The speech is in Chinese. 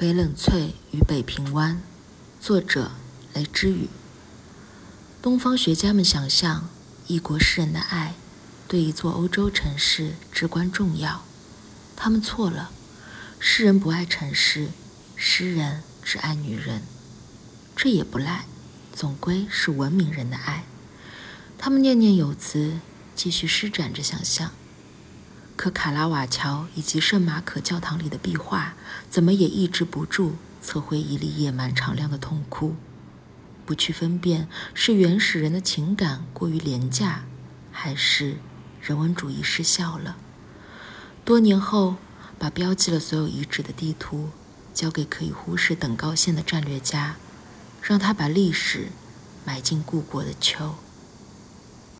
翡冷翠与北平湾，作者雷之羽。东方学家们想象异国诗人的爱对一座欧洲城市至关重要，他们错了。诗人不爱城市，诗人只爱女人，这也不赖，总归是文明人的爱。他们念念有词，继续施展着想象。可卡拉瓦乔以及圣马可教堂里的壁画，怎么也抑制不住侧回一粒野蛮敞亮的痛哭。不去分辨是原始人的情感过于廉价，还是人文主义失效了。多年后，把标记了所有遗址的地图交给可以忽视等高线的战略家，让他把历史埋进故国的秋。